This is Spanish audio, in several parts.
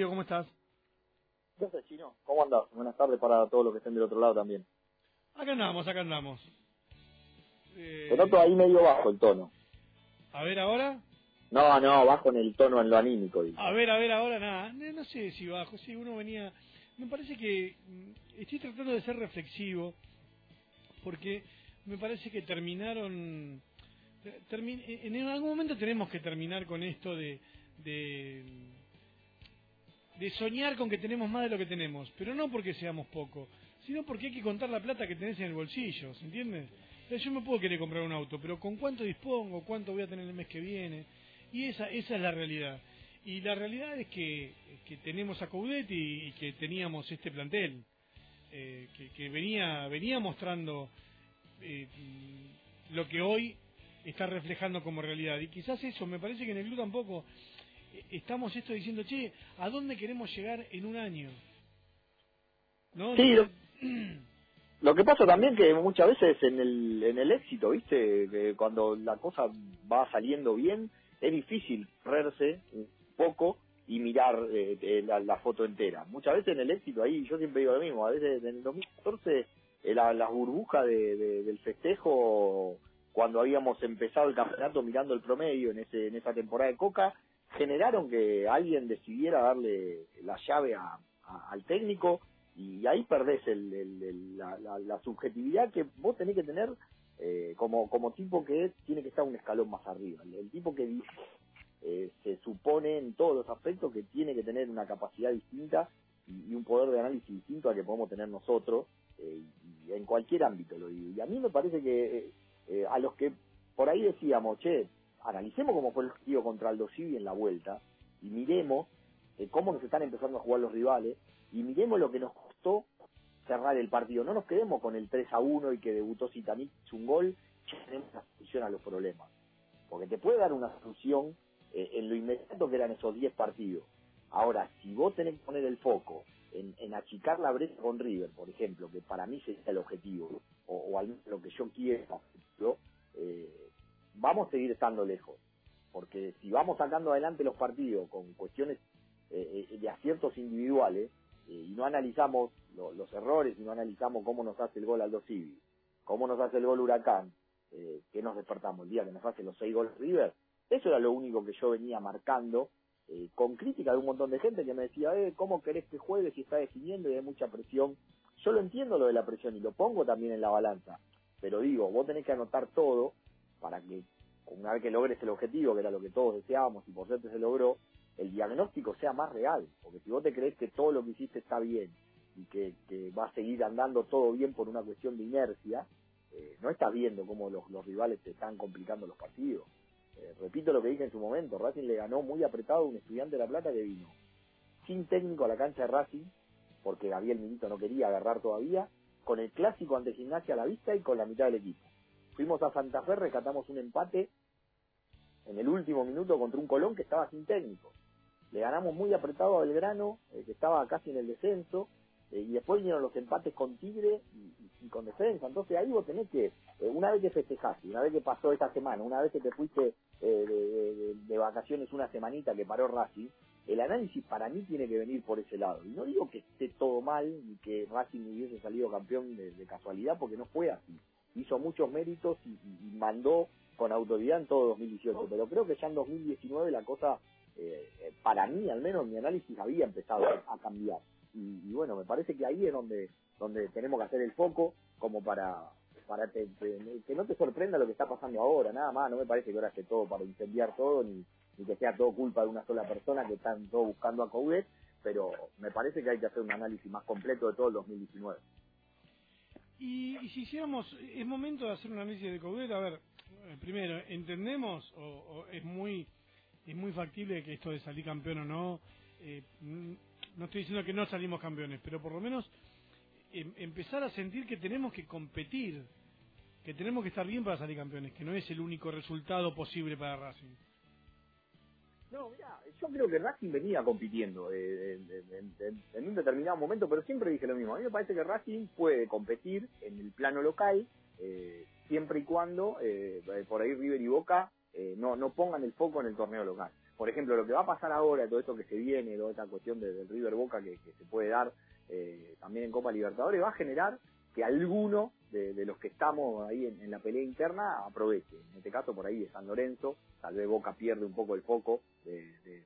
¿cómo estás? ¿Qué haces, Chino? ¿Cómo andás? Buenas tardes para todos los que estén del otro lado también. Acá andamos, acá andamos. Eh... Te noto ahí medio bajo el tono. A ver, ¿ahora? No, no, bajo en el tono, en lo anímico. A ver, a ver, ahora nada. No, sé si bajo, si uno venía... Me parece que mm, estoy tratando de ser reflexivo porque me parece que terminaron... en algún momento tenemos que terminar con esto de de soñar con que tenemos más de lo que tenemos, pero no porque seamos poco, sino porque hay que contar la plata que tenés en el bolsillo, ¿se entiende? yo me puedo querer comprar un auto, pero ¿con cuánto dispongo? ¿Cuánto voy a tener el mes que viene? Y esa, esa es la realidad. Y la realidad es que, que tenemos a Coudet y, que teníamos este plantel, eh, que, venía, venía mostrando eh, lo que hoy está reflejando como realidad. Y quizás eso, me parece que en el club tampoco estamos esto diciendo, che, ¿a dónde queremos llegar en un año? ¿No? Sí, lo, que pasa también que muchas veces en el, en el éxito, ¿viste? Que cuando la cosa va saliendo bien, es difícil correrse un poco y mirar eh, eh, la, foto entera. Muchas veces en el éxito, ahí yo siempre digo lo mismo, a veces en el 2014 eh, la, la burbuja de, del festejo cuando habíamos empezado el campeonato mirando el promedio en ese en esa temporada de Coca generaron que alguien decidiera darle la llave a, al técnico y ahí perdés el, la, subjetividad que vos tenés que tener eh, como, como tipo que tiene que estar un escalón más arriba. El, tipo que eh, se supone en todos los aspectos que tiene que tener una capacidad distinta y, un poder de análisis distinto al que podemos tener nosotros, eh, y en cualquier ámbito lo digo. Y a mí me parece que eh, a los que por ahí decíamos, che, analicemos cómo fue el partido contra Aldo Civi en la vuelta y miremos eh, cómo nos están empezando a jugar los rivales y miremos lo que nos costó cerrar el partido. No nos quedemos con el 3 a 1 y que debutó Citanic un gol, ya tenemos una solución a los problemas. Porque te puede dar una solución eh, en lo inmediato que eran esos 10 partidos. Ahora, si vos tenés que poner el foco en, achicar la brecha con River, por ejemplo, que para mí sería el objetivo, o, al menos lo que yo quiero, eh, vamos a seguir estando lejos. Porque si vamos sacando adelante los partidos con cuestiones eh, eh, de aciertos individuales eh, y no analizamos los errores y no analizamos cómo nos hace el gol Aldo Civi, cómo nos hace el gol Huracán, que nos despertamos el día que nos hace los seis goles River, eso era lo único que yo venía marcando con crítica de un montón de gente que me decía, eh, ¿cómo querés que juegue si está definiendo y hay mucha presión? Yo lo entiendo lo de la presión y lo pongo también en la balanza, pero digo, vos tenés que anotar todo para que una vez que logres el objetivo, que era lo que todos deseábamos y por suerte se logró, el diagnóstico sea más real. Porque si vos te crees que todo lo que hiciste está bien y que, va a seguir andando todo bien por una cuestión de inercia, eh, no estás viendo cómo los, rivales te están complicando los partidos. Eh, repito lo que dije en su momento, Racing le ganó muy apretado a un estudiante de La Plata que vino sin técnico a la cancha de Racing, porque Gabriel Milito no quería agarrar todavía, con el clásico ante gimnasia a la vista y con la mitad del equipo. Fuimos a Santa Fe, rescatamos un empate en el último minuto contra un Colón que estaba sin técnico. Le ganamos muy apretado a Belgrano, eh, que estaba casi en el descenso, eh, y después vinieron los empates con Tigre y, con defensa. Entonces ahí vos tenés que, eh, una vez que festejaste, una vez que pasó esta semana, una vez que te fuiste de, vacaciones una semanita que paró Racing, el análisis para mí tiene que venir por ese lado. Y no digo que esté todo mal ni que Racing hubiese salido campeón de casualidad, porque no fue así hizo muchos méritos y, mandó con autoridad en todo 2018, pero creo que ya en 2019 la cosa, eh, para mí al menos, mi análisis había empezado a cambiar. Y, bueno, me parece que ahí es donde, donde tenemos que hacer el foco como para para que no te sorprenda lo que está pasando ahora, nada más, no me parece que ahora esté todo para incendiar todo, ni, ni que sea todo culpa de una sola persona que están todos buscando a Coudet, pero me parece que hay que hacer un análisis más completo de todo el 2019. Y, si hiciéramos, es momento de hacer un análisis de Coudet, a ver, eh, primero, ¿entendemos o, es muy es muy factible que esto de salir campeón o no? Eh, no estoy diciendo que no salimos campeones, pero por lo menos em, empezar a sentir que tenemos que competir, que tenemos que estar bien para salir campeones, que no es el único resultado posible para Racing. No, mira, yo creo que Racing venía compitiendo eh, en, un determinado momento, pero siempre dije lo mismo. A mí me parece que Racing puede competir en el plano local, eh, siempre y cuando eh, por ahí River y Boca no, no pongan el foco en el torneo local. por ejemplo, lo que va a pasar ahora, todo esto que se viene, toda esta cuestión del River Boca que, se puede dar eh, también en Copa Libertadores, va a generar que alguno de, los que estamos ahí en, la pelea interna aproveche. En este caso, por ahí de San Lorenzo, tal vez Boca pierde un poco el foco de,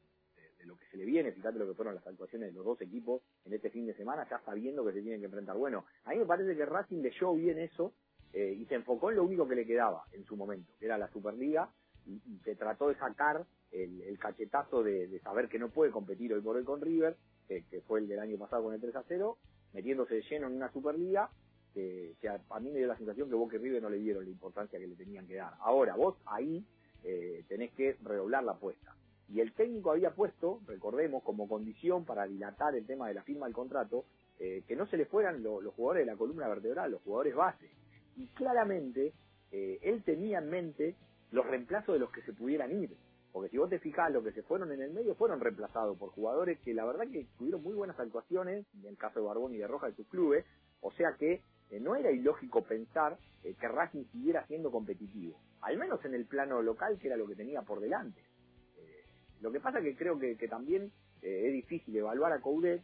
lo que se le viene. Fíjate lo que fueron las actuaciones de los dos equipos en este fin de semana, ya sabiendo que se tienen que enfrentar. Bueno, a mí me parece que Racing leyó bien eso eh, y se enfocó en lo único que le quedaba en su momento, que era la Superliga, y, se trató de sacar el, cachetazo de, saber que no puede competir hoy por hoy con River, que, fue el del año pasado con el 3 a 0, metiéndose de lleno en una Superliga que, a, mí me dio la sensación que Boca y River no le dieron la importancia que le tenían que dar. Ahora, vos ahí eh, tenés que redoblar la apuesta. Y el técnico había puesto, recordemos, como condición para dilatar el tema de la firma del contrato, eh, que no se le fueran los jugadores de la columna vertebral, los jugadores base. Y claramente eh, él tenía en mente los reemplazos de los que se pudieran ir. Porque si vos te fijás, los que se fueron en el medio fueron reemplazados por jugadores que la verdad que tuvieron muy buenas actuaciones, en el caso de Barbón y de Roja de sus clubes, o sea que eh, no era ilógico pensar eh, que Racing siguiera siendo competitivo, al menos en el plano local, que era lo que tenía por delante. Eh, lo que pasa que creo que, también es difícil evaluar a Coudet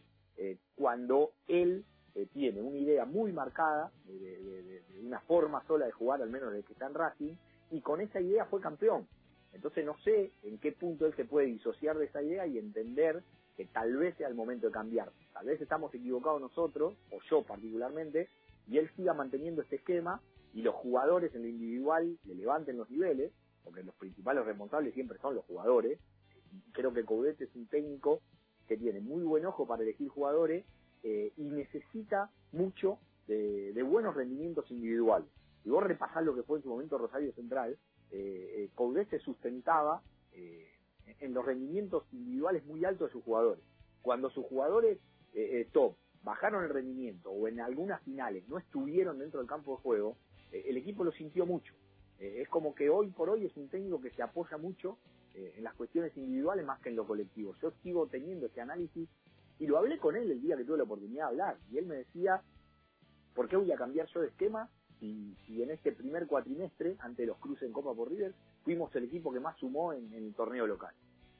cuando él tiene una idea muy marcada de, una forma sola de jugar, al menos de que está en Racing, y con esa idea fue campeón. Entonces no sé en qué punto él se puede disociar de esa idea y entender que tal vez sea el momento de cambiar. Tal vez estamos equivocados nosotros, o yo particularmente, y él siga manteniendo este esquema y los jugadores en lo individual le levanten los niveles, porque los principales responsables siempre son los jugadores. Creo que Coudet es un técnico que tiene muy buen ojo para elegir jugadores eh, y necesita mucho de, buenos rendimientos individuales. Y vos repasás lo que fue en su momento Rosario Central, eh, eh Coudet se sustentaba eh, en los rendimientos individuales muy altos de sus jugadores. Cuando sus jugadores top bajaron el rendimiento o en algunas finales no estuvieron dentro del campo de juego, eh, el equipo lo sintió mucho. Eh, es como que hoy por hoy es un técnico que se apoya mucho eh, en las cuestiones individuales más que en lo colectivo. Yo sigo teniendo ese análisis y lo hablé con él el día que tuve la oportunidad de hablar y él me decía, ¿por qué voy a cambiar yo de esquema si, en este primer cuatrimestre, ante los cruces en Copa por River, fuimos el equipo que más sumó en, en el torneo local?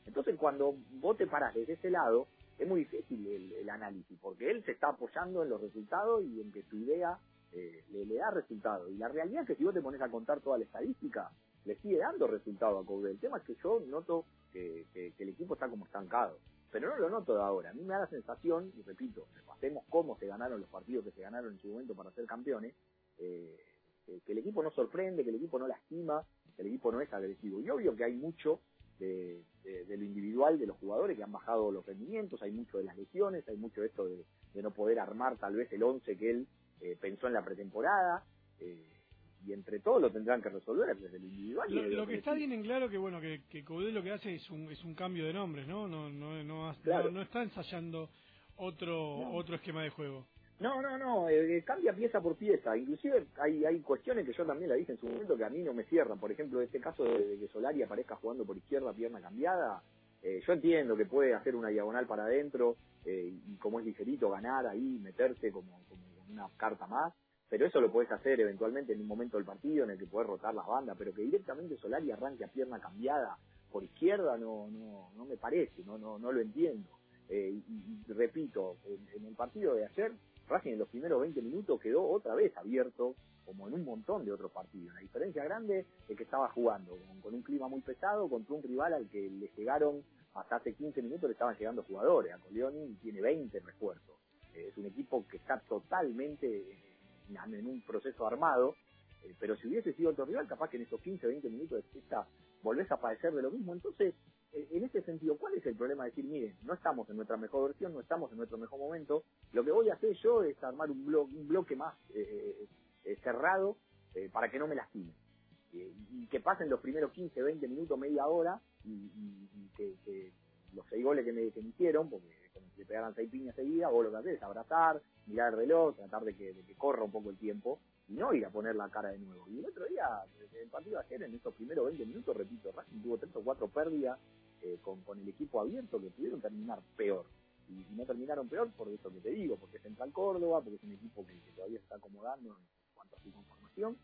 Entonces cuando vos te parás desde ese lado, es muy difícil el, análisis, porque él se está apoyando en los resultados y en que su idea eh, le, da resultados. Y la realidad es que si vos te pones a contar toda la estadística, le sigue dando resultado a Coudet. El tema es que yo noto que, el equipo está como estancado, pero no lo noto de ahora. A mí me da la sensación, y repito, repasemos cómo se ganaron los partidos que se ganaron en su momento para ser campeones, eh, que el equipo no sorprende, que el equipo no lastima, que el equipo no es agresivo. Y obvio que hay mucho de, lo individual de los jugadores que han bajado los rendimientos, hay mucho de las lesiones, hay mucho de esto de, no poder armar tal vez el 11 que él eh, pensó en la pretemporada. Eh, y entre todos lo tendrán que resolver desde lo individual. Lo, que está bien en claro que bueno que, que lo que hace es un, es un cambio de nombres, ¿no? No, no, no, no, está ensayando otro otro esquema de juego. No, no, no, eh, cambia pieza por pieza. Inclusive hay, hay cuestiones que yo también la dije en su momento que a mí no me cierran. Por ejemplo, este caso de, que Solari aparezca jugando por izquierda, pierna cambiada. Eh, yo entiendo que puede hacer una diagonal para adentro eh, y como es ligerito ganar ahí, meterse como, como una carta más. Pero eso lo puedes hacer eventualmente en un momento del partido en el que puedes rotar las bandas. Pero que directamente Solari arranque a pierna cambiada por izquierda no, no, no me parece, no, no, no lo entiendo. y, repito, en el partido de ayer En los primeros 20 minutos quedó otra vez abierto, como en un montón de otros partidos. La diferencia grande es que estaba jugando con, un clima muy pesado contra un rival al que le llegaron hasta hace 15 minutos le estaban llegando jugadores. A Coleoni tiene 20 refuerzos. Eh, es un equipo que está totalmente en un proceso armado, eh, pero si hubiese sido otro rival, capaz que en esos 15, 20 minutos de fiesta volvés a padecer de lo mismo. Entonces, eh, en este sentido, ¿cuál es el problema? Decir, miren, no estamos en nuestra mejor versión, no estamos en nuestro mejor momento. Lo que voy a hacer yo es armar un, bloque, un bloque más eh, eh, cerrado para que no me lastime. y que pasen los primeros 15, 20 minutos, media hora, y, que, los seis goles que me, que hicieron, porque le pegaran seis piñas seguidas, vos lo que haces es abrazar, mirar el reloj, tratar de que, de que corra un poco el tiempo, y no ir a poner la cara de nuevo. Y el otro día, el partido de ayer, en estos primeros 20 minutos, repito, Racing tuvo tres o cuatro pérdidas eh, con, con el equipo abierto que pudieron terminar peor. Y, no terminaron peor por eso que te digo, porque es Central Córdoba, porque es un equipo que, todavía está acomodando en cuanto a su conformación.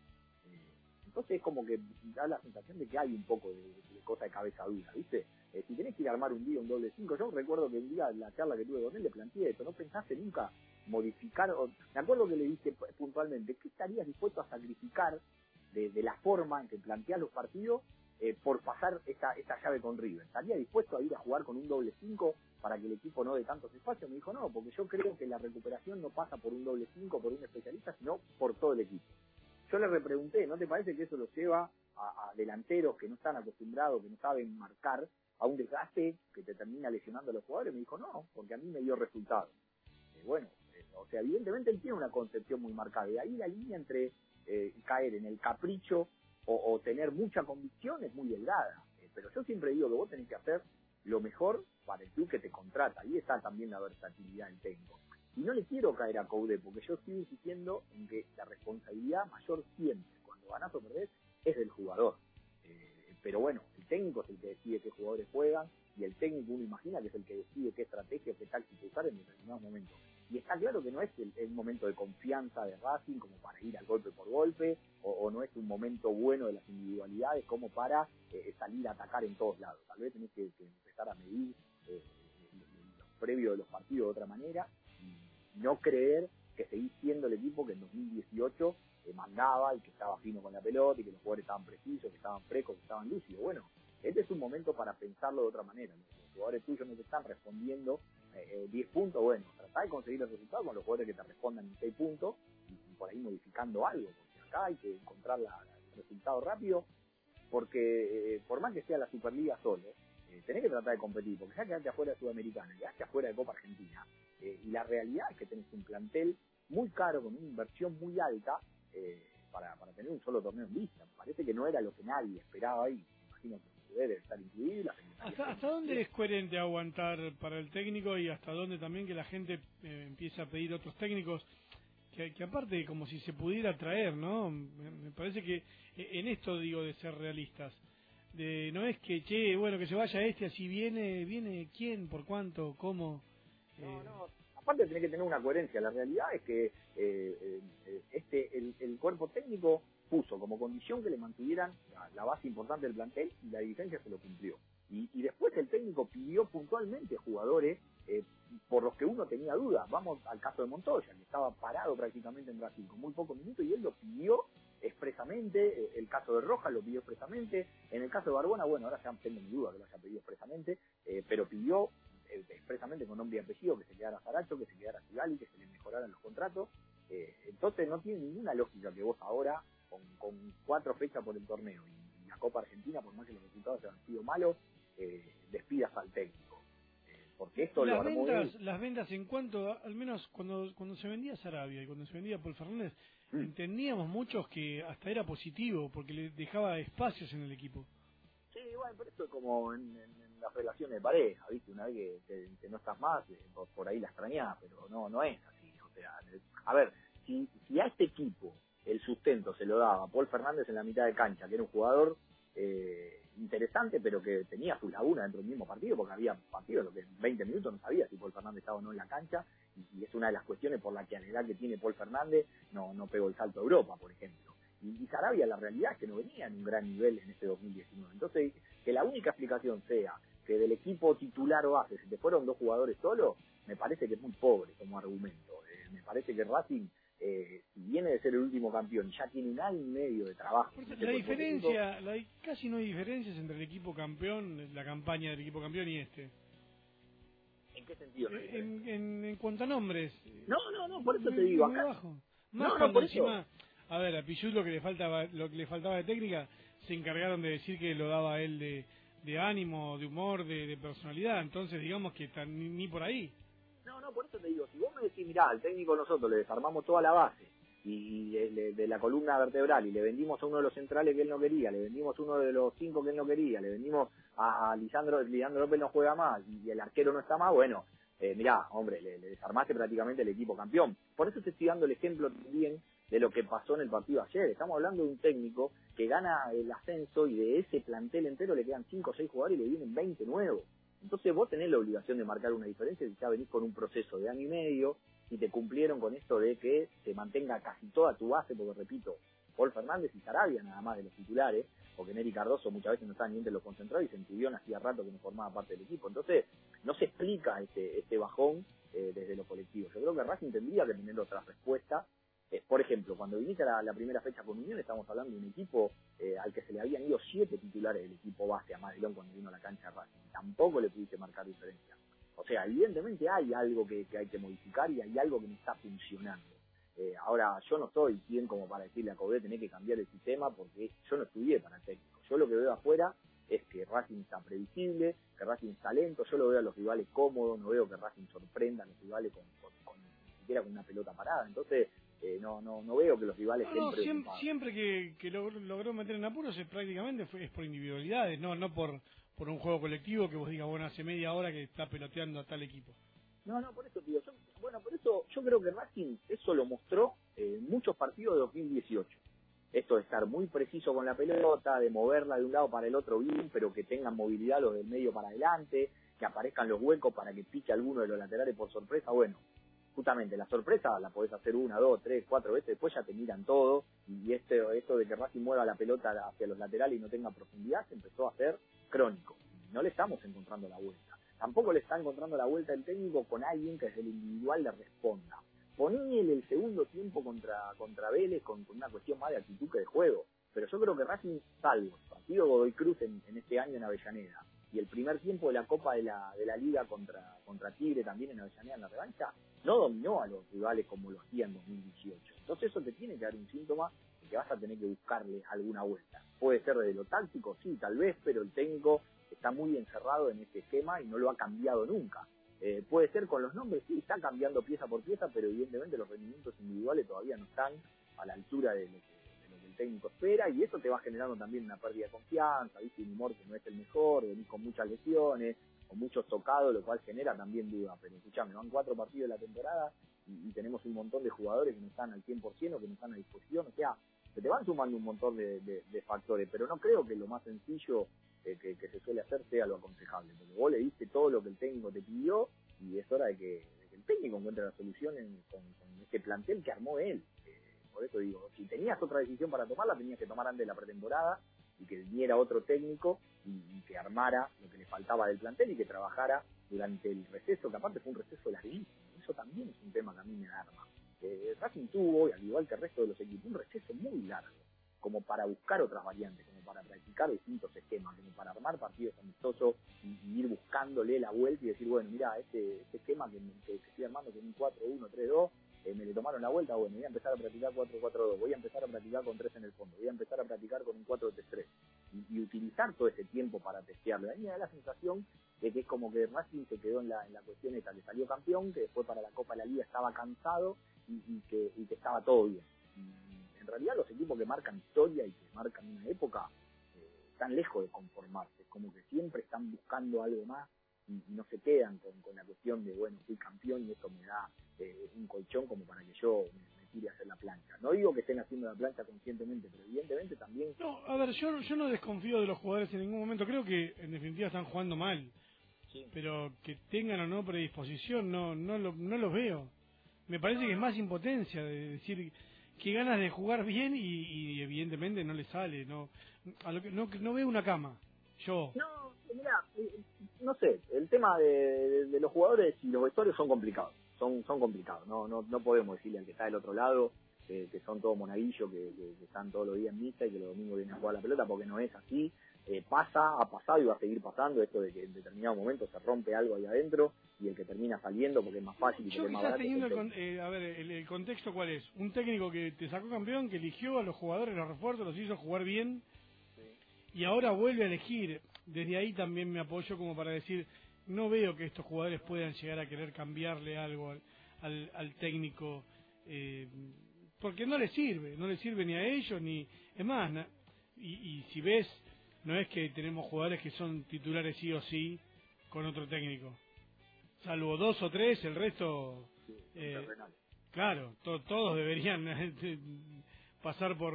Eh, Entonces es como que da la sensación de que hay un poco de, cosa de cabeza dura, ¿viste? Eh, si tenés que ir a armar un día un doble 5, yo recuerdo que un día la charla que tuve con él le planteé esto, no pensaste nunca modificar, o, me acuerdo que le dije puntualmente, ¿qué estarías dispuesto a sacrificar de, la forma en que planteas los partidos eh, por pasar esta, esta llave con River? ¿Estaría dispuesto a ir a jugar con un doble 5 para que el equipo no dé tantos espacios? Me dijo, no, porque yo creo que la recuperación no pasa por un doble 5, por un especialista, sino por todo el equipo. Yo le repregunté, ¿no te parece que eso lo lleva a, delanteros que no están acostumbrados, que no saben marcar, a un desgaste que te termina lesionando a los jugadores? Me dijo, no, porque a mí me dio resultados. Eh, bueno, o sea, evidentemente él tiene una concepción muy marcada. Y ahí la línea entre eh, caer en el capricho o, tener mucha convicción es muy delgada. pero yo siempre digo que vos tenés que hacer lo mejor para el club que te contrata. Ahí está también la versatilidad del técnico. Y no le quiero caer a Coude, porque yo estoy insistiendo en que la responsabilidad mayor siempre, cuando ganas o perdés, es del jugador. Eh, pero bueno, el técnico es el que decide qué jugadores juegan, y el técnico uno imagina que es el que decide qué estrategia, qué táctica usar en determinados momentos. Y está claro que no es el, momento de confianza de Racing como para ir al golpe por golpe, o, no es un momento bueno de las individualidades como para eh, salir a atacar en todos lados. Tal vez tenés que, empezar a medir eh, los previos de los partidos de otra manera no creer que seguís siendo el equipo que en 2018 eh, mandaba y que estaba fino con la pelota y que los jugadores estaban precisos, que estaban frescos, que estaban lúcidos. Bueno, este es un momento para pensarlo de otra manera. Los jugadores tuyos no te están respondiendo 10 eh, puntos, bueno, tratá de conseguir los resultados con los jugadores que te respondan en 6 puntos y, por ahí modificando algo, porque acá hay que encontrar la, el resultado rápido, porque eh, por más que sea la Superliga solo, tenés que tratar de competir, porque ya quedaste afuera de Sudamericana, quedaste afuera de Copa Argentina, eh, y la realidad es que tenés un plantel muy caro, con una inversión muy alta, eh, para, para tener un solo torneo en vista. Parece que no era lo que nadie esperaba y imagino que debe estar incluido. ¿Hasta, ¿Hasta dónde es coherente aguantar para el técnico y hasta dónde también que la gente eh, empieza a pedir otros técnicos? Que, que, aparte como si se pudiera traer, ¿no? Me, parece que en esto digo de ser realistas. De, no es que, che, bueno, que se vaya este, así viene, viene quién, por cuánto, cómo. No, no, aparte tiene que tener una coherencia. La realidad es que eh, eh, este el, cuerpo técnico puso como condición que le mantuvieran la, base importante del plantel y la dirigencia se lo cumplió. Y, después el técnico pidió puntualmente jugadores eh, por los que uno tenía dudas. Vamos al caso de Montoya, que estaba parado prácticamente en Brasil con muy pocos minutos y él lo pidió expresamente, el caso de Rojas lo pidió expresamente, en el caso de Barbona, bueno, ahora ya tengo mi duda que lo haya pedido expresamente, pero pidió eh, expresamente con nombre y apellido, que se quedara Zaracho, que se quedara Sigali, que se le mejoraran los contratos. Eh, entonces no tiene ninguna lógica que vos ahora, con, cuatro fechas por el torneo y, la Copa Argentina, por más que los resultados hayan sido malos, eh, despidas al técnico. porque esto las ventas, Las ventas en cuanto, al menos cuando, cuando se vendía Sarabia y cuando se vendía Paul Fernández, mm. entendíamos muchos que hasta era positivo, porque le dejaba espacios en el equipo. Sí, bueno, pero esto es como en las relaciones de pareja, ¿viste? Una vez que, no estás más, eh, por, ahí la extrañás, pero no no es así. O sea, a ver, si, si a este equipo el sustento se lo daba Paul Fernández en la mitad de cancha, que era un jugador eh, interesante, pero que tenía su laguna dentro del mismo partido, porque había partidos lo que en 20 minutos no sabía si Paul Fernández estaba o no en la cancha, y, es una de las cuestiones por la que a la edad que tiene Paul Fernández no, no pegó el salto a Europa, por ejemplo. Y, y Sarabia, la realidad es que no venía en un gran nivel en este 2019. Entonces, que la única explicación sea que del equipo titular o base se te fueron dos jugadores solo, me parece que es muy pobre como argumento. Eh, me parece que Racing, eh, viene de ser el último campeón, ya tiene un año y medio de trabajo. la diferencia, la, casi no hay diferencias entre el equipo campeón, la campaña del equipo campeón y este. ¿En qué sentido? Eh, en, en, cuanto a nombres. No, no, no, por eso te digo. Acá, bajo. no, no, por encima, a ver, a Pichut lo que le faltaba, lo que le faltaba de técnica, se encargaron de decir que lo daba él de de ánimo, de humor, de, personalidad. Entonces, digamos que está ni, por ahí. No, no, por eso te digo, si vos me decís, mirá, al técnico nosotros le desarmamos toda la base y, de, la columna vertebral y le vendimos a uno de los centrales que él no quería, le vendimos a uno de los cinco que él no quería, le vendimos a, Lisandro, Lisandro López no juega más y, el arquero no está más, bueno, eh, mirá, hombre, le, le, desarmaste prácticamente el equipo campeón. Por eso te estoy dando el ejemplo también de lo que pasó en el partido ayer. Estamos hablando de un técnico que gana el ascenso y de ese plantel entero le quedan 5 o 6 jugadores y le vienen 20 nuevos. Entonces vos tenés la obligación de marcar una diferencia si ya venís con un proceso de año y medio y te cumplieron con esto de que se mantenga casi toda tu base, porque repito, Paul Fernández y Sarabia nada más de los titulares, porque Neri Cardoso muchas veces no estaba ni entre los concentrados y Centurión hacía rato que no formaba parte del equipo. Entonces, no se explica este, este bajón eh, desde lo colectivo. Yo creo que Racing tendría que tener otra respuesta. Eh, por ejemplo, cuando inicia la, primera fecha con Unión, estamos hablando de un equipo eh, al que se le habían ido siete titulares del equipo base a Madelón cuando vino a la cancha de Racing. Tampoco le pudiste marcar diferencia. O sea, evidentemente hay algo que, hay que modificar y hay algo que no está funcionando. ahora, yo no estoy bien como para decirle a Cobé tener que cambiar el sistema porque yo no estudié para técnico. Yo lo que veo afuera es que Racing está previsible, que Racing está lento, yo lo veo a los rivales cómodos, no veo que Racing sorprenda a los rivales con, ni siquiera con una pelota parada, entonces eh, no, no, no veo que los rivales no, siempre, siempre, que, que logró, meter en apuros es prácticamente fue, es por individualidades, no, no por, por un juego colectivo que vos digas, bueno, hace media hora que está peloteando a tal equipo. No, no, por eso, tío, bueno, por eso yo creo que Racing eso lo mostró en muchos partidos de 2018 esto de estar muy preciso con la pelota, de moverla de un lado para el otro bien, pero que tengan movilidad los del medio para adelante, que aparezcan los huecos para que pique alguno de los laterales por sorpresa, bueno, justamente la sorpresa la podés hacer una, dos, tres, cuatro veces, después ya te miran todo, y este, esto de que Racing mueva la pelota hacia los laterales y no tenga profundidad se empezó a hacer crónico. No le estamos encontrando la vuelta. Tampoco le está encontrando la vuelta el técnico con alguien que desde el individual le responda ponele el segundo tiempo contra, contra Vélez con, una cuestión más de actitud que de juego. Pero yo creo que Racing, salvo el partido Godoy Cruz en, este año en Avellaneda y el primer tiempo de la Copa de la, de la Liga contra, contra Tigre también en Avellaneda en la revancha, no dominó a los rivales como lo hacía en 2018. Entonces eso te tiene que dar un síntoma de que vas a tener que buscarle alguna vuelta. Puede ser de lo táctico, sí, tal vez, pero el técnico está muy encerrado en este esquema y no lo ha cambiado nunca. Eh, puede ser con los nombres, sí, está cambiando pieza por pieza, pero evidentemente los rendimientos individuales todavía no están a la altura de lo que, técnico espera y eso te va generando también una pérdida de confianza, viste, un humor que no es el mejor, venís con muchas lesiones, con muchos tocados, lo cual genera también duda. Pero escuchame, van cuatro partidos de la temporada y, tenemos un montón de jugadores que no están al 100% o que no están a disposición, o sea, se te van sumando un montón de, factores, pero no creo que lo más sencillo que, se suele hacer sea lo aconsejable. Porque vos le diste todo lo que el técnico te pidió y es hora de que, el técnico encuentre la solución con, este plantel que armó él. Por eso digo, si tenías otra decisión para tomarla, tenías que tomar antes de la pretemporada y que viniera otro técnico y, que armara lo que le faltaba del plantel y que trabajara durante el receso, que aparte fue un receso larguísimo. Eso también es un tema que a mí me alarma. Eh, Racing tuvo, al igual que el resto de los equipos, un receso muy largo como para buscar otras variantes, como para practicar distintos esquemas, como para armar partidos amistosos y, ir buscándole la vuelta y decir, bueno, mira, este, este esquema que, estoy armando con un 4-1-3-2, eh, me tomaron la vuelta, bueno, voy a empezar a practicar 4-4-2, voy a empezar a practicar con 3 en el fondo, voy a empezar a practicar con un 4-3-3 y, utilizar todo ese tiempo para testearlo. A mí me da la sensación de que es como que Racing se quedó en la, en la cuestión esta, que salió campeón, que después para la Copa de la Liga estaba cansado y, que, y que estaba todo bien en realidad los equipos que marcan historia y que marcan una época eh, están lejos de conformarse, como que siempre están buscando algo más y, no se quedan con, la cuestión de, bueno, fui campeón y esto me da eh, un colchón como para que yo me, tire a hacer la plancha. No digo que estén haciendo la plancha conscientemente, pero evidentemente también... No, a ver, yo, yo no desconfío de los jugadores en ningún momento, creo que en definitiva están jugando mal. Pero que tengan o no predisposición, no no lo, no los veo. Me parece que es más impotencia de decir qué ganas de jugar bien y, evidentemente no le sale, no a lo que, no, no veo una cama, yo. No, mira, eh, no sé, el tema de, los jugadores y los vestuarios son complicados, son son complicados, no no no podemos decirle al que está del otro lado que, son todos monaguillos, que, que, están todos los días en misa y que los domingos vienen a jugar la pelota, porque no es así. Eh, pasa, ha pasado y va a seguir pasando esto de que en determinado momento se rompe algo ahí adentro y el que termina saliendo porque es más fácil y es más. Teniendo el, eh, a ver, el, contexto cuál es, un técnico que te sacó campeón, que eligió a los jugadores, los refuerzos, los hizo jugar bien y ahora vuelve a elegir. Desde ahí también me apoyo como para decir, no veo que estos jugadores puedan llegar a querer cambiarle algo al, al, técnico. Eh, porque no le sirve, no le sirve ni a ellos ni es más, y, y si ves no es que tenemos jugadores que son titulares sí o sí con otro técnico. Salvo dos o tres, el resto... Eh, claro, todos deberían pasar por,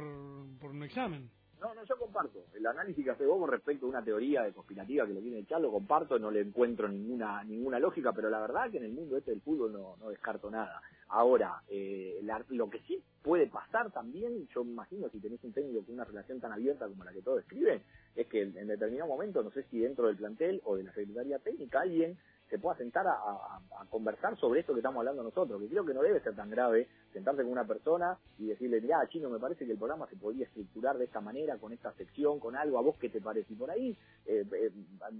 por un examen. No, no, yo comparto. El análisis que hace vos respecto a una teoría de conspirativa que lo tiene echar, lo comparto, no le encuentro ninguna ninguna lógica, pero la verdad que en el mundo este del fútbol no, no descarto nada. Ahora, eh, lo que sí puede pasar también, yo imagino si tenés un técnico con una relación tan abierta como la que todos describen, es que en determinado momento, no sé si dentro del plantel o de la Secretaría Técnica, alguien se pueda sentar a, conversar sobre esto que estamos hablando nosotros, que creo que no debe ser tan grave sentarse con una persona y decirle, ya, chino, me parece que el programa se podría estructurar de esta manera, con esta sección, con algo, a vos qué te parece. Y por ahí, eh, eh,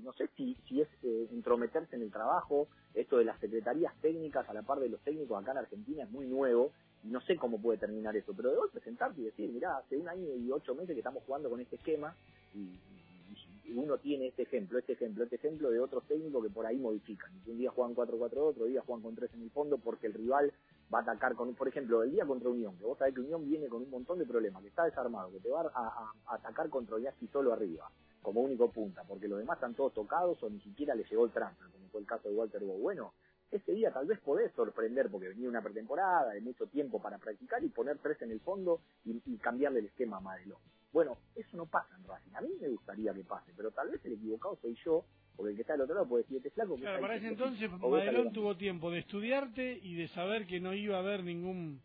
no sé si, si es eh, entrometerse en el trabajo, esto de las secretarías técnicas a la par de los técnicos acá en Argentina es muy nuevo, no sé cómo puede terminar eso, pero debo presentarte y decir, mira, hace un año y ocho meses que estamos jugando con este esquema y, uno tiene este ejemplo, este ejemplo, este ejemplo de otros técnicos que por ahí modifican. Un día juegan 4-4, otro día juegan con 3 en el fondo porque el rival va a atacar con, por ejemplo, el día contra Unión, que vos sabés que Unión viene con un montón de problemas, que está desarmado, que te va a, atacar contra Oliaski solo arriba, como único punta, porque los demás están todos tocados o ni siquiera le llegó el transfer, como fue el caso de Walter Bow. Bueno, ese día tal vez podés sorprender porque venía una pretemporada, de mucho tiempo para practicar y poner tres en el fondo y, cambiarle el esquema a Madelón. Bueno, eso no pasa en Racing. A mí me gustaría que pase, pero tal vez el equivocado soy yo, porque el que está al otro lado puede decir, este flaco... Claro, para ese entonces Madelón tuvo tiempo de estudiarte y de saber que no iba a haber ningún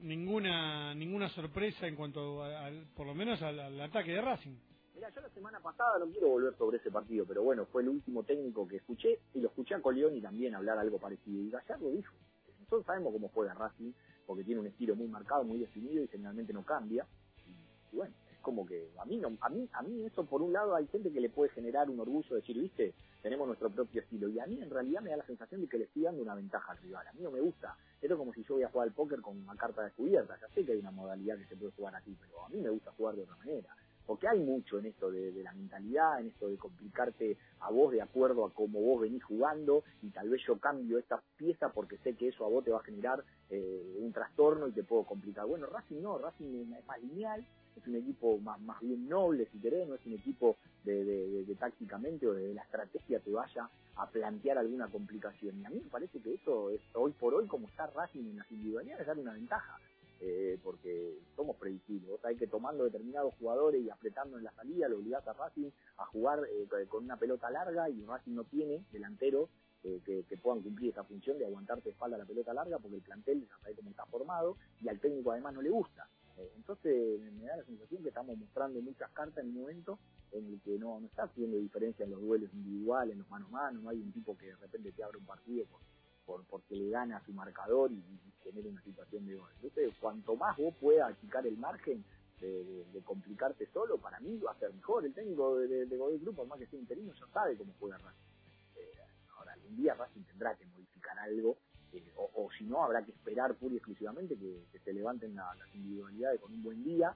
ninguna ninguna sorpresa en cuanto al, por lo menos al, ataque de Racing. Mira, yo la semana pasada no quiero volver sobre ese partido, pero bueno, fue el último técnico que escuché y lo escuché a y también hablar algo parecido. Y Gallardo dijo, nosotros sabemos cómo juega Racing, porque tiene un estilo muy marcado, muy definido y generalmente no cambia bueno, es como que a mí no, a mí, a mí eso por un lado hay gente que le puede generar un orgullo de decir, viste, tenemos nuestro propio estilo, y a mí en realidad me da la sensación de que le estoy dando una ventaja al rival, a mí no me gusta, esto es como si yo voy a jugar al póker con una carta descubierta, ya sé que hay una modalidad que se puede jugar aquí, pero a mí me gusta jugar de otra manera, porque hay mucho en esto de, la mentalidad, en esto de complicarte a vos de acuerdo a cómo vos venís jugando. Y tal vez yo cambio esta pieza porque sé que eso a vos te va a generar eh, un trastorno y te puedo complicar. Bueno, Racing no, Racing es más lineal, es un equipo más, más bien noble, si querés, no es un equipo de, de, tácticamente o de, la estrategia te vaya a plantear alguna complicación. Y a mí me parece que eso es hoy por hoy, como está Racing en las individualidades, darle una ventaja. Eh, porque somos predecibles. hay que tomando determinados jugadores y apretando en la salida, lo obligás a Racing a jugar eh, con una pelota larga y Racing no tiene delanteros eh, que, puedan cumplir esa función de aguantarte espalda la pelota larga porque el plantel ya sabe cómo está formado y al técnico además no le gusta. Eh, entonces me da la sensación que estamos mostrando muchas cartas en un momento en el que no, no está haciendo diferencia en los duelos individuales, en los mano a mano, no hay un tipo que de repente te abre un partido por, porque le gana su marcador y, genera una situación de gol. Entonces, cuanto más vos puedas achicar el margen de, complicarte solo, para mí va a ser mejor. El técnico de, de, Godoy por más que sea interino, ya sabe cómo juega Racing. Eh, ahora, algún día Racing tendrá que modificar algo o, si no, habrá que esperar pura y exclusivamente que, se levanten las individualidades con un buen día.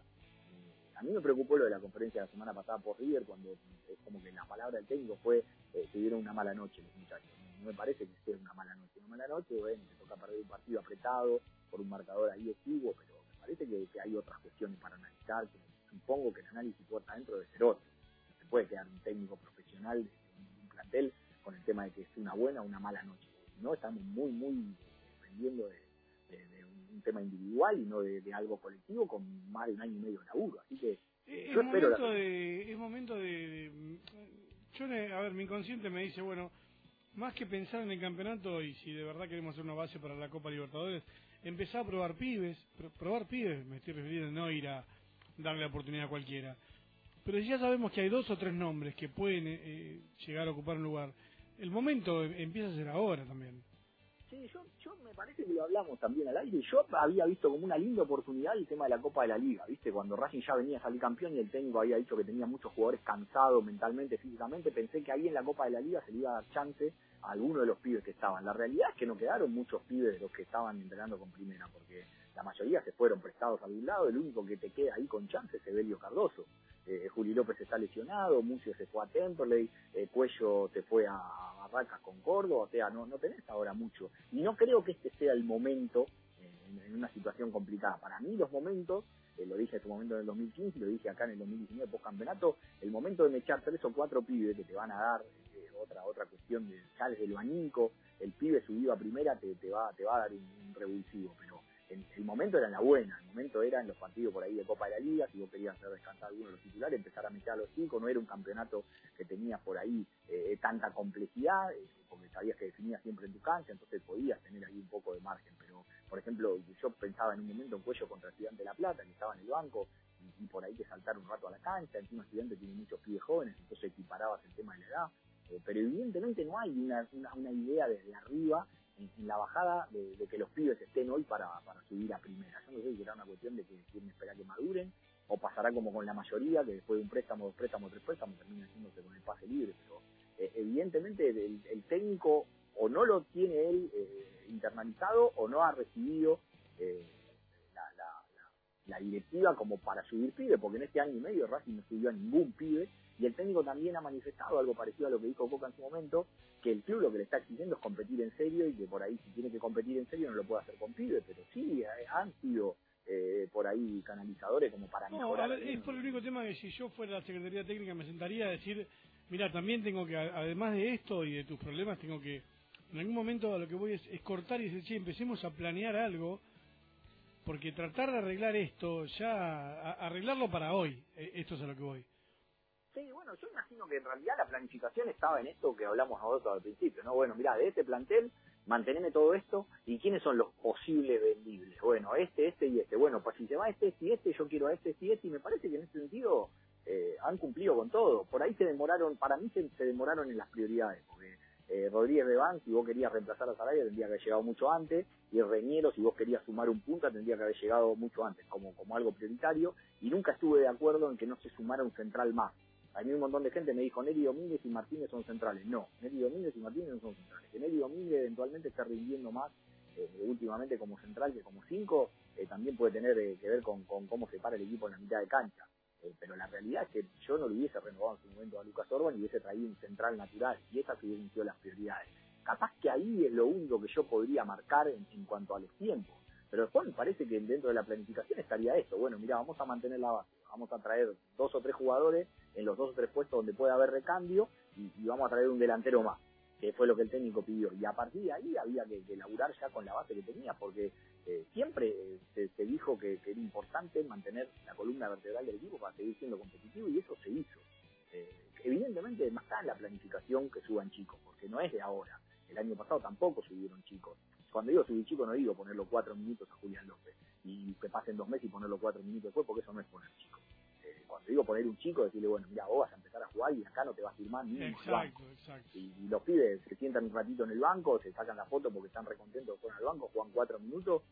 Eh, a mí me preocupó lo de la conferencia de la semana pasada por River, cuando es como que la palabra del técnico fue eh, tuvieron una mala noche los muchachos. No, me parece que sea una mala noche. Una mala noche, bueno, te toca perder un partido apretado por un marcador ahí exiguo, pero me parece que, hay otras cuestiones para analizar, que supongo que el análisis puerta dentro de ser otro. se puede quedar un técnico profesional de un plantel con el tema de que es una buena o una mala noche no estamos muy, muy dependiendo de, un tema individual y no de, algo colectivo con más de un año y medio de laburo. Así que es yo espero momento de, es momento de, yo a ver mi inconsciente me dice bueno más que pensar en el campeonato y si de verdad queremos hacer una base para la Copa Libertadores empezar a probar pibes probar pibes me estoy refiriendo no ir a darle la oportunidad a cualquiera. Pero si ya sabemos que hay dos o tres nombres que pueden eh, llegar a ocupar un lugar el momento empieza a ser ahora también. Sí, yo, yo me parece que lo hablamos también al aire. Yo había visto como una linda oportunidad el tema de la Copa de la Liga, ¿viste? Cuando Racing ya venía a salir campeón y el técnico había dicho que tenía muchos jugadores cansados mentalmente, físicamente, pensé que ahí en la Copa de la Liga se le iba a dar chance a alguno de los pibes que estaban. La realidad es que no quedaron muchos pibes de los que estaban entrenando con primera, porque la mayoría se fueron prestados a algún lado, el único que te queda ahí con chance es Evelio Cardoso. Eh, Juli López está lesionado, Mucio se fue a Temperley, eh, Cuello se fue a Barracas con Córdoba, o sea, no, no tenés ahora mucho. Y no creo que este sea el momento eh, en, una situación complicada. Para mí los momentos, lo dije en su momento en el 2015 y lo dije acá en el 2019 post campeonato, el momento de echar tres o cuatro pibes que te van a dar otra otra cuestión de ya desde el abanico, el pibe subido a primera te, te va te va a dar un, revulsivo, en, el momento era en la buena, el momento era en los partidos por ahí de Copa de la Liga, si vos querías hacer descansar alguno de los titulares, empezar a meter a los chicos, no era un campeonato que tenía por ahí eh, tanta complejidad, eh, porque sabías que definía siempre en tu cancha, entonces podías tener ahí un poco de margen, pero por ejemplo, yo pensaba en un momento en Cuello contra Estudiante de La Plata, que estaba en el banco, y, por ahí que saltar un rato a la cancha, encima Estudiante tiene muchos pibes jóvenes, entonces equiparabas el tema de la edad, eh, pero evidentemente no hay una, una idea desde arriba en, la bajada de, que los pibes estén hoy para, subir a primera. Yo no sé si será una cuestión de que quieren esperar que maduren, o pasará como con la mayoría, que después de un préstamo, dos préstamos, tres préstamos, termina haciéndose con el pase libre. Pero eh, evidentemente el, técnico o no lo tiene él eh, internalizado o no ha recibido eh, la, directiva como para subir pibe, porque en este año y medio Racing no subió a ningún pibe y el técnico también ha manifestado algo parecido a lo que dijo Coca en su momento, que el club lo que le está exigiendo es competir en serio y que por ahí si tiene que competir en serio no lo puede hacer con pibes, pero sí, eh, han sido eh, por ahí canalizadores como para no, ver, es por el único tema que si yo fuera la Secretaría Técnica me sentaría a decir, mira, también tengo que, además de esto y de tus problemas, tengo que, en algún momento a lo que voy es, es cortar y decir, sí, empecemos a planear algo, porque tratar de arreglar esto, ya, arreglarlo para hoy, eh, esto es a lo que voy Sí, bueno, yo imagino que en realidad la planificación estaba en esto que hablamos nosotros al principio, ¿no? Bueno, mira, de este plantel, mantenerme todo esto, y quiénes son los posibles vendibles. Bueno, este, este y este. Bueno, pues si se va este, este y este, yo quiero a este, este y este, y me parece que en ese sentido eh, han cumplido con todo. Por ahí se demoraron, para mí se, demoraron en las prioridades, porque eh, Rodríguez Bank, si vos querías reemplazar a Sarabia, tendría que haber llegado mucho antes, y Reñero, si vos querías sumar un punta, tendría que haber llegado mucho antes, como, como algo prioritario, y nunca estuve de acuerdo en que no se sumara un central más. A mí un montón de gente me dijo, Neri Domínguez y Martínez son centrales. No, Neri Domínguez y Martínez no son centrales. Que Neri Domínguez eventualmente está rindiendo más eh, últimamente como central que como cinco, eh, también puede tener eh, que ver con, cómo se para el equipo en la mitad de cancha. pero la realidad es que yo no lo hubiese renovado en su momento a Lucas Orban y hubiese traído un central natural, y esas hubiesen sido las prioridades. Capaz que ahí es lo único que yo podría marcar en, en cuanto a los tiempos. Pero después me parece que dentro de la planificación estaría esto. Bueno, mira, vamos a mantener la base vamos a traer dos o tres jugadores en los dos o tres puestos donde puede haber recambio y, vamos a traer un delantero más, que fue lo que el técnico pidió. Y a partir de ahí había que, que laburar ya con la base que tenía, porque eh, siempre eh, se, dijo que, era importante mantener la columna vertebral del equipo para seguir siendo competitivo y eso se hizo. Eh, evidentemente más está la planificación que suban chicos, porque no es de ahora. El año pasado tampoco subieron chicos. Cuando digo subir chicos no digo ponerlo cuatro minutos a Julián López y que pasen dos meses y ponerlo cuatro minutos después, porque eso no es poner chico. Cuando digo poner un chico, decirle, bueno, mira, vos vas a empezar a jugar y acá no te vas a firmar ni exacto, exacto. Y, los pibes se sientan un ratito en el banco, se sacan la foto porque están recontentos de jugar al banco, juegan cuatro minutos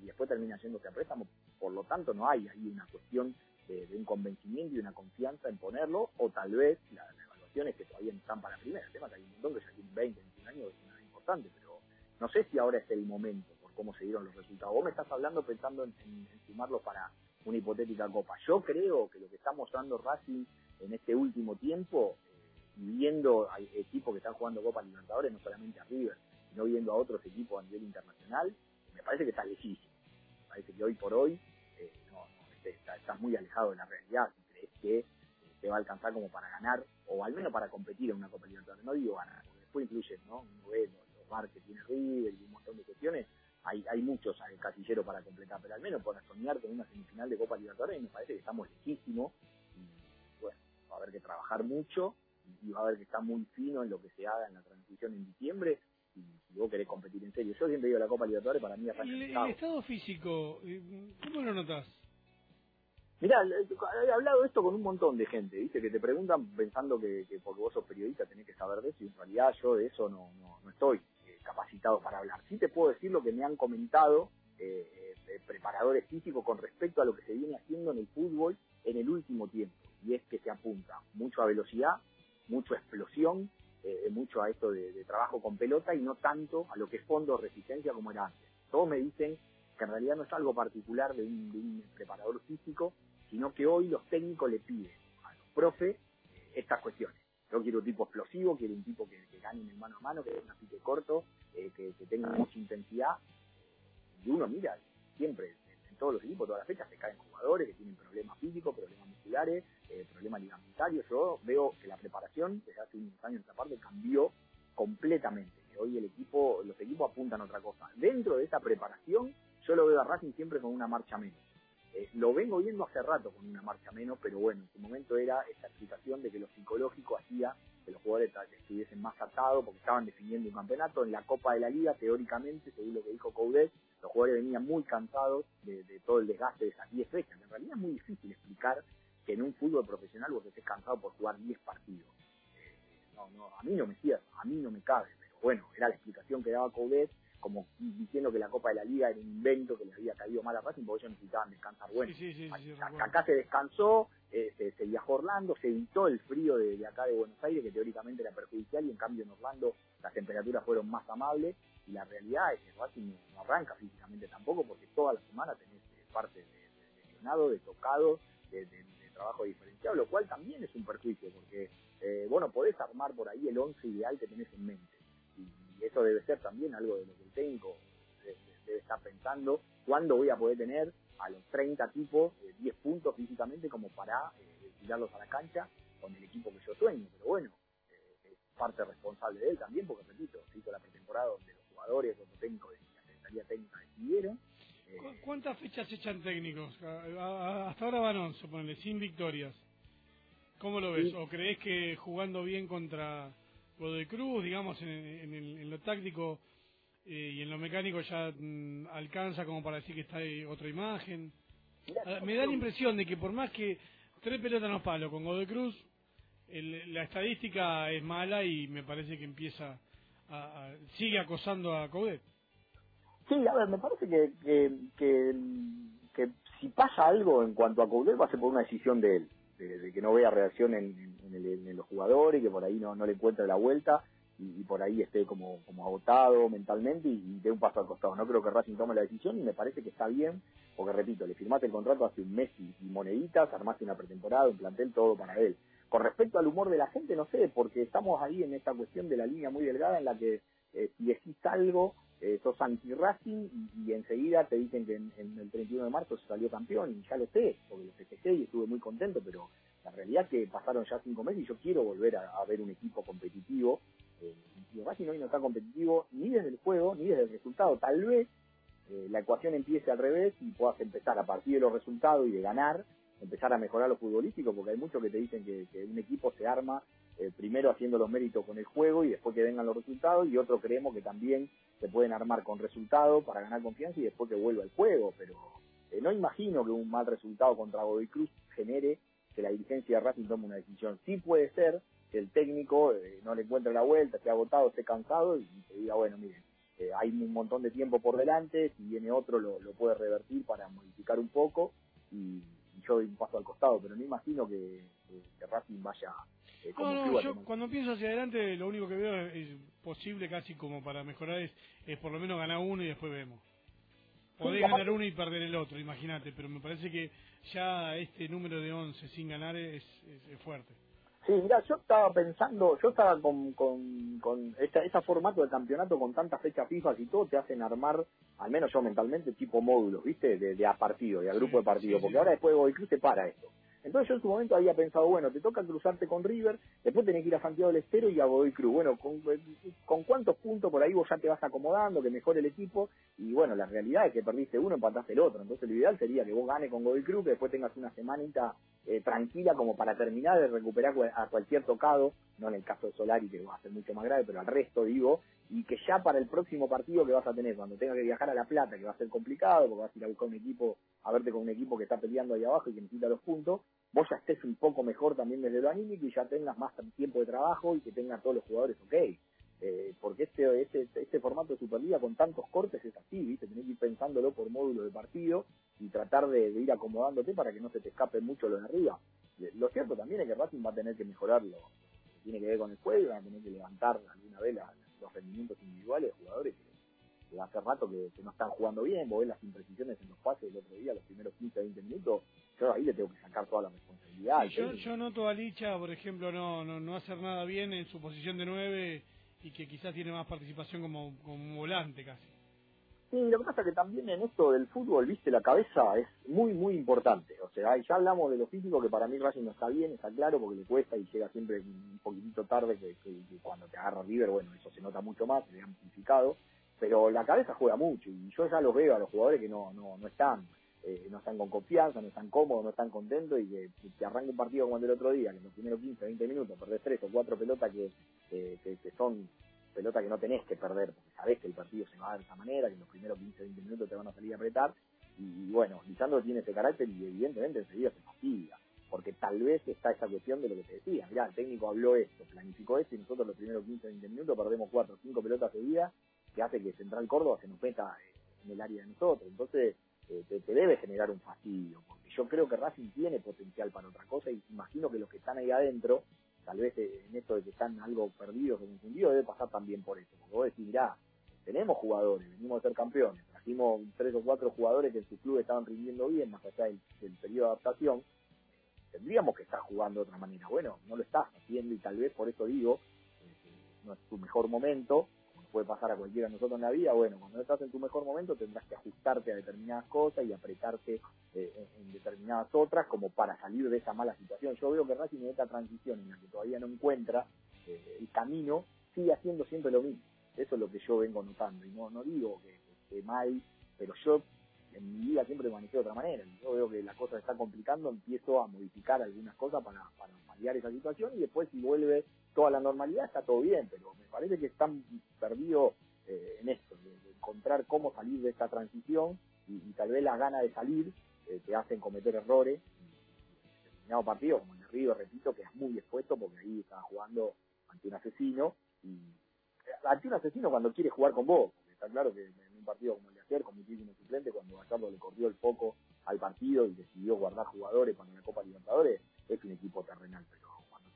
y, después terminan yéndose a préstamo. Por lo tanto, no hay ahí una cuestión de, un convencimiento y una confianza en ponerlo, o tal vez las evaluaciones que todavía no están para primera. El tema que hay un montón que ya tienen 20, 21 años, es una importante, pero no sé si ahora es el momento cómo se dieron los resultados. Vos me estás hablando pensando en, sumarlo para una hipotética copa. Yo creo que lo que está mostrando Racing en este último tiempo, eh, viendo a equipos que están jugando Copa Libertadores, no solamente a River, sino viendo a otros equipos a nivel internacional, me parece que está lejísimo. Me parece que hoy por hoy eh, no, este, estás muy alejado de la realidad si crees que eh, te va a alcanzar como para ganar, o al menos para competir en una Copa Libertadores. No digo ganar, porque después influyen, ¿no? Un los, los que tiene River y un montón de cuestiones, hay, hay muchos el casillero para completar, pero al menos para soñar con una semifinal de Copa Libertadores me parece que estamos lejísimos y bueno, va a haber que trabajar mucho y va a haber que estar muy fino en lo que se haga en la transición en diciembre y si vos querés competir en serio. Yo siempre digo la Copa Libertadores para mí es el, el estado físico, eh, ¿cómo lo notas? Mirá, he hablado de esto con un montón de gente, ¿viste? Que te preguntan pensando que, que porque vos sos periodista tenés que saber de eso y en realidad yo de eso no, no, no estoy capacitado para hablar. Sí te puedo decir lo que me han comentado eh, eh, preparadores físicos con respecto a lo que se viene haciendo en el fútbol en el último tiempo, y es que se apunta mucho a velocidad, mucho a explosión, eh, mucho a esto de, trabajo con pelota y no tanto a lo que es fondo resistencia como era antes. Todos me dicen que en realidad no es algo particular de un, preparador físico, sino que hoy los técnicos le piden a los profes estas cuestiones. Yo quiero un tipo explosivo, quiero un tipo que, gane en el mano a mano, que tenga pique corto, eh, que, tenga mucha intensidad. Y uno mira, siempre, en, todos los equipos, todas las fechas, se caen jugadores que tienen problemas físicos, problemas musculares, eh, problemas ligamentarios. Yo veo que la preparación desde hace unos años esta parte cambió completamente. Hoy el equipo, los equipos apuntan a otra cosa. Dentro de esa preparación, yo lo veo a Racing siempre con una marcha menos. Eh, lo vengo viendo hace rato con una marcha menos, pero bueno, en su momento era esa explicación de que lo psicológico hacía que los jugadores estuviesen más atados porque estaban definiendo un campeonato. En la Copa de la Liga, teóricamente, según lo que dijo Coudet, los jugadores venían muy cansados de, todo el desgaste de esas 10 fechas. En realidad es muy difícil explicar que en un fútbol profesional vos estés cansado por jugar 10 partidos. Eh, no, no, a mí no me cierra, a mí no me cabe, pero bueno, era la explicación que daba Coudet como diciendo que la Copa de la Liga era un invento que le había caído mal a Racing porque ellos necesitaban descansar. Bueno, acá, se descansó, eh, se, viajó a Orlando, se evitó el frío de, acá de Buenos Aires, que teóricamente era perjudicial, y en cambio en Orlando las temperaturas fueron más amables, y la realidad es que Racing no arranca físicamente tampoco, porque toda la semana tenés eh, parte de, de, lesionado, de tocado, de, trabajo diferenciado, lo cual también es un perjuicio, porque, eh, bueno, podés armar por ahí el once ideal que tenés en mente eso debe ser también algo de lo que el técnico debe, estar pensando, cuándo voy a poder tener a los 30 tipos 10 puntos físicamente como para eh, tirarlos a la cancha con el equipo que yo sueño, pero bueno, eh, es parte responsable de él también, porque repito, se hizo la pretemporada donde los jugadores, los técnicos de la Secretaría Técnica decidieron. Eh, ¿Cuántas fechas echan técnicos? Hasta ahora van 11, ponele, sin victorias. ¿Cómo lo ves? ¿O crees que jugando bien contra de Cruz, digamos, en, lo táctico eh, y en lo mecánico ya mm, alcanza como para decir que está ahí otra imagen. Ah, me da la impresión de que por más que tres pelotas no palo con Godoy Cruz, la estadística es mala y me parece que empieza a, sigue acosando a Coudet. Sí, a ver, me parece que, que, que, si pasa algo en cuanto a Coudet va a ser por una decisión de él de, que no vea reacción en, los jugadores, que por ahí no, no le encuentre la vuelta y, por ahí esté como, como agotado mentalmente y, dé un paso al costado. No creo que Racing tome la decisión y me parece que está bien, porque repito, le firmaste el contrato hace un mes y, moneditas, armaste una pretemporada, un plantel, todo para él. Con respecto al humor de la gente, no sé, porque estamos ahí en esta cuestión de la línea muy delgada en la que eh, si decís algo eh, sos anti-Racing y, enseguida te dicen que en, el 31 de marzo salió campeón y ya lo sé, porque lo festejé y estuve muy contento, pero la realidad es que pasaron ya cinco meses y yo quiero volver a, ver un equipo competitivo. Eh, y Racing hoy no está competitivo ni desde el juego ni desde el resultado. Tal vez eh, la ecuación empiece al revés y puedas empezar a partir de los resultados y de ganar, empezar a mejorar lo futbolístico, porque hay muchos que te dicen que, que un equipo se arma eh, primero haciendo los méritos con el juego y después que vengan los resultados, y otro creemos que también se pueden armar con resultados para ganar confianza y después que vuelva el juego, pero eh, no imagino que un mal resultado contra Godoy Cruz genere que la dirigencia de Racing tome una decisión. Sí puede ser que el técnico eh, no le encuentre la vuelta, esté agotado, esté cansado y te diga, bueno, miren, hay un montón de tiempo por delante, si viene otro lo, puede revertir para modificar un poco y, yo doy un paso al costado, pero no imagino que Racing vaya eh, no, yo cuando pienso hacia adelante lo único que veo es, posible casi como para mejorar es, es, por lo menos ganar uno y después vemos. Podés ganar uno y perder el otro, imagínate, pero me parece que ya este número de 11 sin ganar es, fuerte. Sí, mira, yo estaba pensando, yo estaba con, con, con esta, ese formato de campeonato con tantas fechas FIFA y todo, te hacen armar, al menos yo mentalmente, tipo módulos, ¿viste? De, a partido, de a grupo de partido, porque ahora después de te para esto. Entonces yo en su momento había pensado, bueno, te toca cruzarte con River, después tenés que ir a Santiago del Estero y a Godoy Cruz. Bueno, con, cuántos puntos por ahí vos ya te vas acomodando, que mejore el equipo, y bueno, la realidad es que perdiste uno, empataste el otro. Entonces lo ideal sería que vos ganes con Godoy Cruz, que después tengas una semanita eh, tranquila como para terminar de recuperar a cualquier tocado, no en el caso de Solari que va a ser mucho más grave, pero al resto digo, y que ya para el próximo partido que vas a tener, cuando tengas que viajar a La Plata, que va a ser complicado, porque vas a ir a buscar un equipo, a verte con un equipo que está peleando ahí abajo y que necesita los puntos, vos ya estés un poco mejor también desde lo anímico y ya tengas más tiempo de trabajo y que tengas todos los jugadores ok. Eh, porque este, este, este formato de Superliga con tantos cortes es así, ¿viste? Tenés que ir pensándolo por módulo de partido y tratar de, ir acomodándote para que no se te escape mucho lo de arriba. Eh, lo cierto también es que Racing va a tener que mejorarlo, tiene que ver con el juego, va a tener que levantar alguna vez los rendimientos individuales de jugadores que, hace rato que, no están jugando bien, vos ves las imprecisiones en los pases del otro día, los primeros 15 20 minutos, yo ahí le tengo que sacar toda la responsabilidad. yo, yo noto a Licha, por ejemplo, no, no, no hacer nada bien en su posición de 9 y que quizás tiene más participación como, como volante casi. Sí, lo que pasa es que también en esto del fútbol, viste, la cabeza es muy, muy importante. O sea, ya hablamos de lo físico, que para mí Racing no está bien, está claro, porque le cuesta y llega siempre un poquitito tarde, que, cuando te agarra River, bueno, eso se nota mucho más, se ve amplificado pero la cabeza juega mucho y yo ya los veo a los jugadores que no, no, no están. Eh, no están con confianza, no están cómodos, no están contentos y que, que arranca un partido como el del otro día, que en los primeros 15, 20 minutos perdés tres o cuatro pelotas que, que, son pelotas que no tenés que perder, porque sabés que el partido se va de esa manera, que en los primeros 15, 20 minutos te van a salir a apretar. Y, bueno, Lisandro tiene ese carácter y evidentemente enseguida se fastidia, porque tal vez está esa cuestión de lo que te decía. Mirá, el técnico habló esto, planificó esto y nosotros los primeros 15, 20 minutos perdemos cuatro o cinco pelotas seguidas que hace que Central Córdoba se nos meta en el área de nosotros. Entonces, eh, te, debe generar un fastidio, porque yo creo que Racing tiene potencial para otra cosa y imagino que los que están ahí adentro, tal vez eh, en esto de que están algo perdidos o confundidos, debe pasar también por eso. Porque vos decís, mirá, tenemos jugadores, venimos a ser campeones, trajimos tres o cuatro jugadores que en su club estaban rindiendo bien, más allá del, periodo de adaptación, tendríamos que estar jugando de otra manera. Bueno, no lo estás haciendo y tal vez por eso digo, eh, no es tu mejor momento, puede pasar a cualquiera de nosotros en la vida, bueno, cuando estás en tu mejor momento tendrás que ajustarte a determinadas cosas y apretarte eh, en, determinadas otras como para salir de esa mala situación. Yo veo que Racing en esta transición en la que todavía no encuentra eh, el camino, sigue haciendo siempre lo mismo. Eso es lo que yo vengo notando y no, no digo que, esté mal, pero yo en mi vida siempre manejé de otra manera. Yo veo que la cosa se está complicando, empiezo a modificar algunas cosas para, para paliar esa situación y después si vuelve toda la normalidad está todo bien, pero me parece que están perdidos eh, en esto, de, encontrar cómo salir de esta transición y, tal vez las ganas de salir eh, te hacen cometer errores. En determinado partido, como en el Río, repito, que es muy expuesto porque ahí estaba jugando ante un asesino y ante un asesino cuando quiere jugar con vos, porque está claro que en un partido como el de ayer, con muchísimos suplentes, cuando Gallardo le corrió el foco al partido y decidió guardar jugadores para la Copa Libertadores, es un equipo terrenal, pero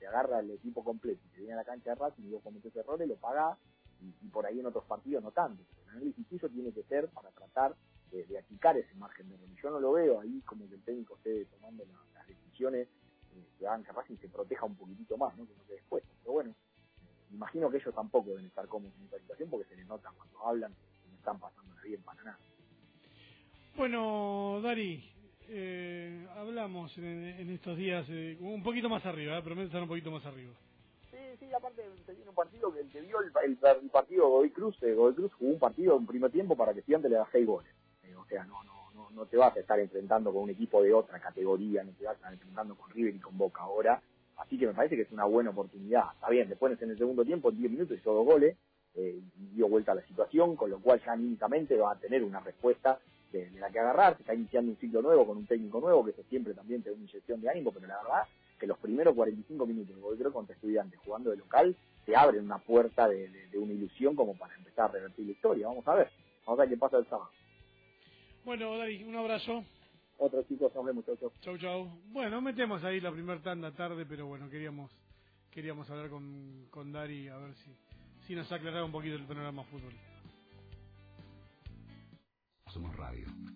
agarra el equipo completo y te viene a la cancha de Racing y vos cometés errores, lo pagás y, por ahí en otros partidos no tanto. El análisis tiene que ser para tratar de, de ese margen de error. Yo no lo veo ahí como que el técnico esté tomando las decisiones eh, que hagan que Racing se proteja un poquitito más, ¿no? que no después. Pero bueno, eh, imagino que ellos tampoco deben estar cómodos en esta situación porque se les nota cuando hablan que no están pasando bien para nada. Bueno, Dari, eh, hablamos en, estos días eh, un poquito más arriba, ¿eh? promete estar un poquito más arriba. Sí, sí, aparte viene un partido que el que vio el, el, partido Godoy Cruz, eh, Godoy Cruz jugó un partido en primer tiempo para que Estudiante le da seis goles. Eh, o sea, no, no, no, no te vas a estar enfrentando con un equipo de otra categoría, no te vas a estar enfrentando con River y con Boca ahora. Así que me parece que es una buena oportunidad. Está bien, después en el segundo tiempo, en 10 minutos hizo dos goles, eh, dio vuelta a la situación, con lo cual ya anímicamente va a tener una respuesta de, la que agarrar, se está iniciando un ciclo nuevo con un técnico nuevo, que eso siempre también te da una inyección de ánimo, pero la verdad que los primeros 45 minutos de creo contra estudiantes jugando de local te abren una puerta de, una ilusión como para empezar a revertir la historia. Vamos a ver, vamos a ver qué pasa el sábado. Bueno, Dari, un abrazo. Otros chicos, nos vemos, chau, chau. Chau, Bueno, metemos ahí la primera tanda tarde, pero bueno, queríamos queríamos hablar con, con Dari a ver si, si nos aclaraba un poquito el panorama fútbol. Somos Radio.